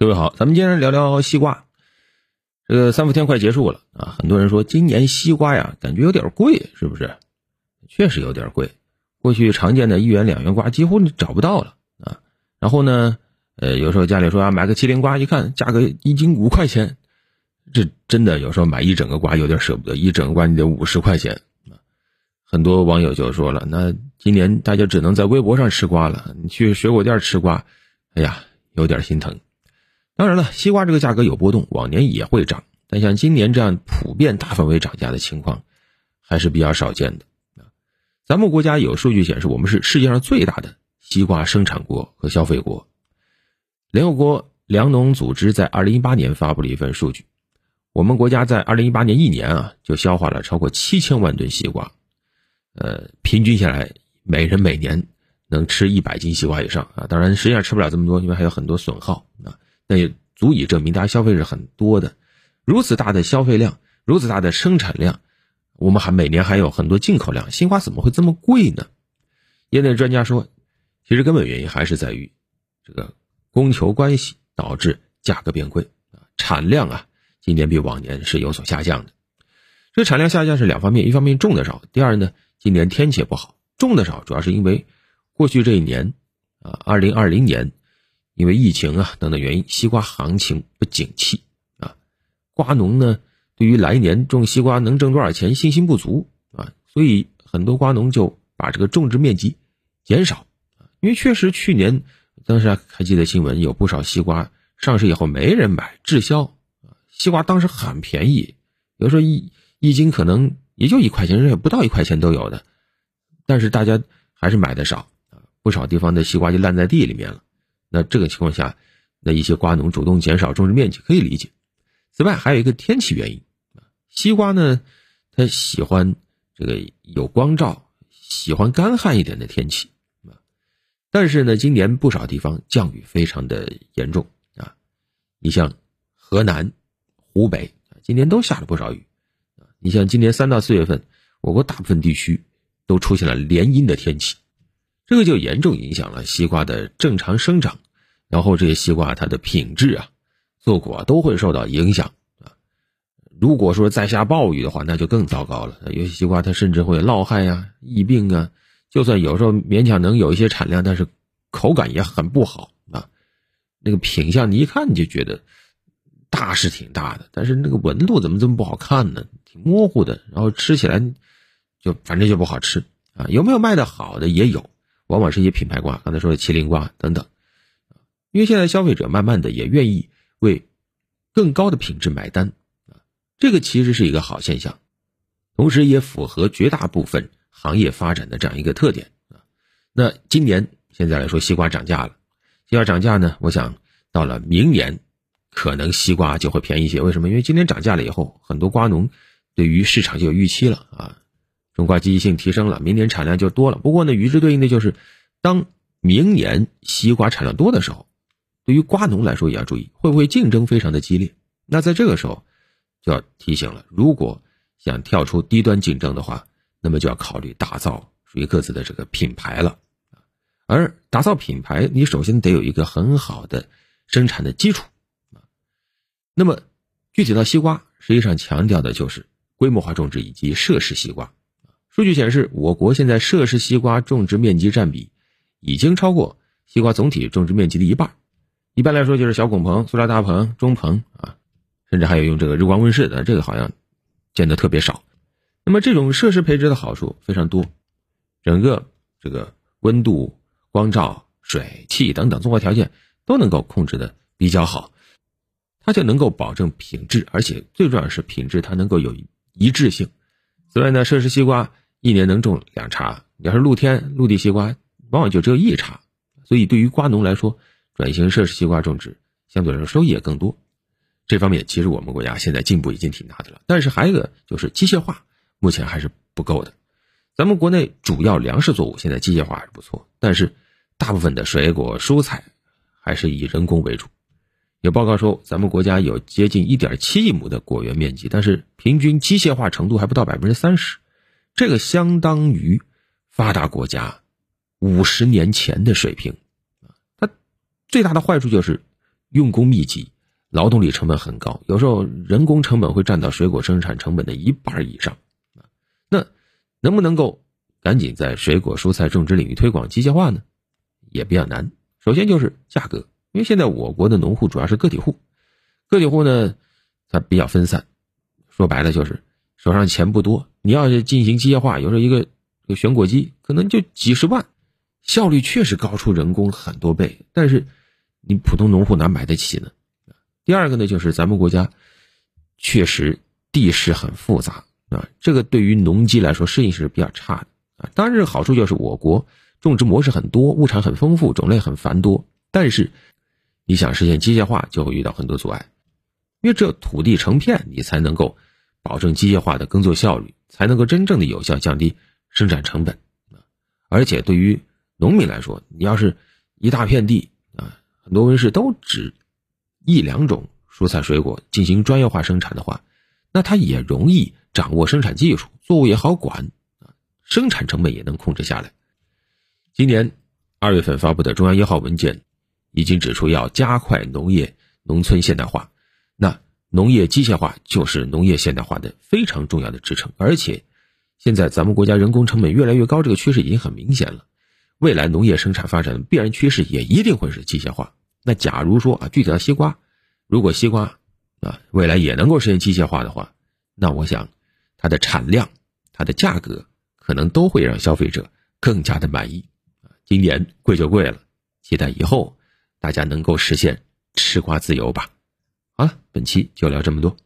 各位好，咱们今天聊聊西瓜。这个三伏天快结束了啊，很多人说今年西瓜呀，感觉有点贵，是不是？确实有点贵。过去常见的一元两元瓜几乎找不到了啊。然后呢，呃，有时候家里说啊，买个麒麟瓜，一看价格一斤五块钱，这真的有时候买一整个瓜有点舍不得，一整个瓜你得五十块钱啊。很多网友就说了，那今年大家只能在微博上吃瓜了，你去水果店吃瓜，哎呀，有点心疼。当然了，西瓜这个价格有波动，往年也会涨，但像今年这样普遍大范围涨价的情况，还是比较少见的啊。咱们国家有数据显示，我们是世界上最大的西瓜生产国和消费国。联合国粮农组织在二零一八年发布了一份数据，我们国家在二零一八年一年啊，就消化了超过七千万吨西瓜，呃，平均下来，每人每年能吃一百斤西瓜以上啊。当然，实际上吃不了这么多，因为还有很多损耗啊。那也足以证明大家消费是很多的，如此大的消费量，如此大的生产量，我们还每年还有很多进口量，西瓜怎么会这么贵呢？业内专家说，其实根本原因还是在于这个供求关系导致价格变贵啊，产量啊今年比往年是有所下降的。这产量下降是两方面，一方面种的少，第二呢，今年天气也不好，种的少主要是因为过去这一年啊，二零二零年。因为疫情啊等等原因，西瓜行情不景气啊，瓜农呢对于来年种西瓜能挣多少钱信心不足啊，所以很多瓜农就把这个种植面积减少啊。因为确实去年当时还记得新闻，有不少西瓜上市以后没人买，滞销啊。西瓜当时很便宜，有时候一一斤可能也就一块钱，也不到一块钱都有的，但是大家还是买的少啊，不少地方的西瓜就烂在地里面了。那这个情况下，那一些瓜农主动减少种植面积可以理解。此外，还有一个天气原因，西瓜呢，它喜欢这个有光照，喜欢干旱一点的天气啊。但是呢，今年不少地方降雨非常的严重啊，你像河南、湖北，今年都下了不少雨啊。你像今年三到四月份，我国大部分地区都出现了连阴的天气。这个就严重影响了西瓜的正常生长，然后这些西瓜它的品质啊、做果都会受到影响啊。如果说再下暴雨的话，那就更糟糕了。有些西瓜它甚至会涝害呀、疫病啊。就算有时候勉强能有一些产量，但是口感也很不好啊。那个品相你一看你就觉得大是挺大的，但是那个纹路怎么这么不好看呢？挺模糊的，然后吃起来就反正就不好吃啊。有没有卖的好的也有。往往是一些品牌瓜，刚才说的麒麟瓜等等，因为现在消费者慢慢的也愿意为更高的品质买单啊，这个其实是一个好现象，同时也符合绝大部分行业发展的这样一个特点啊。那今年现在来说，西瓜涨价了，西瓜涨价呢，我想到了明年，可能西瓜就会便宜些。为什么？因为今年涨价了以后，很多瓜农对于市场就有预期了啊。冬瓜积极性提升了，明年产量就多了。不过呢，与之对应的就是，当明年西瓜产量多的时候，对于瓜农来说也要注意，会不会竞争非常的激烈？那在这个时候，就要提醒了，如果想跳出低端竞争的话，那么就要考虑打造属于各自的这个品牌了。而打造品牌，你首先得有一个很好的生产的基础。那么具体到西瓜，实际上强调的就是规模化种植以及设施西瓜。数据显示，我国现在设施西瓜种植面积占比已经超过西瓜总体种植面积的一半。一般来说，就是小拱棚、塑料大棚、中棚啊，甚至还有用这个日光温室的，这个好像见得特别少。那么，这种设施培植的好处非常多，整个这个温度、光照、水汽等等综合条件都能够控制的比较好，它就能够保证品质，而且最重要是品质它能够有一致性。此外呢，设施西瓜。一年能种两茬，你要是露天陆地西瓜，往往就只有一茬，所以对于瓜农来说，转型设施西瓜种植相对来说收益也更多。这方面其实我们国家现在进步已经挺大的了，但是还有一个就是机械化，目前还是不够的。咱们国内主要粮食作物现在机械化还是不错，但是大部分的水果蔬菜还是以人工为主。有报告说，咱们国家有接近一点七亿亩的果园面积，但是平均机械化程度还不到百分之三十。这个相当于发达国家五十年前的水平啊！它最大的坏处就是用工密集，劳动力成本很高，有时候人工成本会占到水果生产成本的一半以上。那能不能够赶紧在水果蔬菜种植领域推广机械化呢？也比较难。首先就是价格，因为现在我国的农户主要是个体户，个体户呢，它比较分散，说白了就是手上钱不多。你要是进行机械化，有时候一个选果机可能就几十万，效率确实高出人工很多倍，但是你普通农户哪买得起呢？第二个呢，就是咱们国家确实地势很复杂啊，这个对于农机来说适应是比较差的啊。当然，好处就是我国。种植模式很多，物产很丰富，种类很繁多，但是你想实现机械化就会遇到很多阻碍，因为只有土地成片，你才能够保证机械化的耕作效率，才能够真正的有效降低生产成本啊！而且对于农民来说，你要是一大片地啊，很多温室都只一两种蔬菜水果进行专业化生产的话，那它也容易掌握生产技术，作物也好管啊，生产成本也能控制下来。今年二月份发布的中央一号文件，已经指出要加快农业农村现代化。农业机械化就是农业现代化的非常重要的支撑。而且，现在咱们国家人工成本越来越高，这个趋势已经很明显了。未来农业生产发展的必然趋势也一定会是机械化。那假如说啊，具体到西瓜，如果西瓜啊未来也能够实现机械化的话，那我想它的产量、它的价格可能都会让消费者更加的满意。今年贵就贵了，期待以后大家能够实现吃瓜自由吧。好了，本期就聊这么多。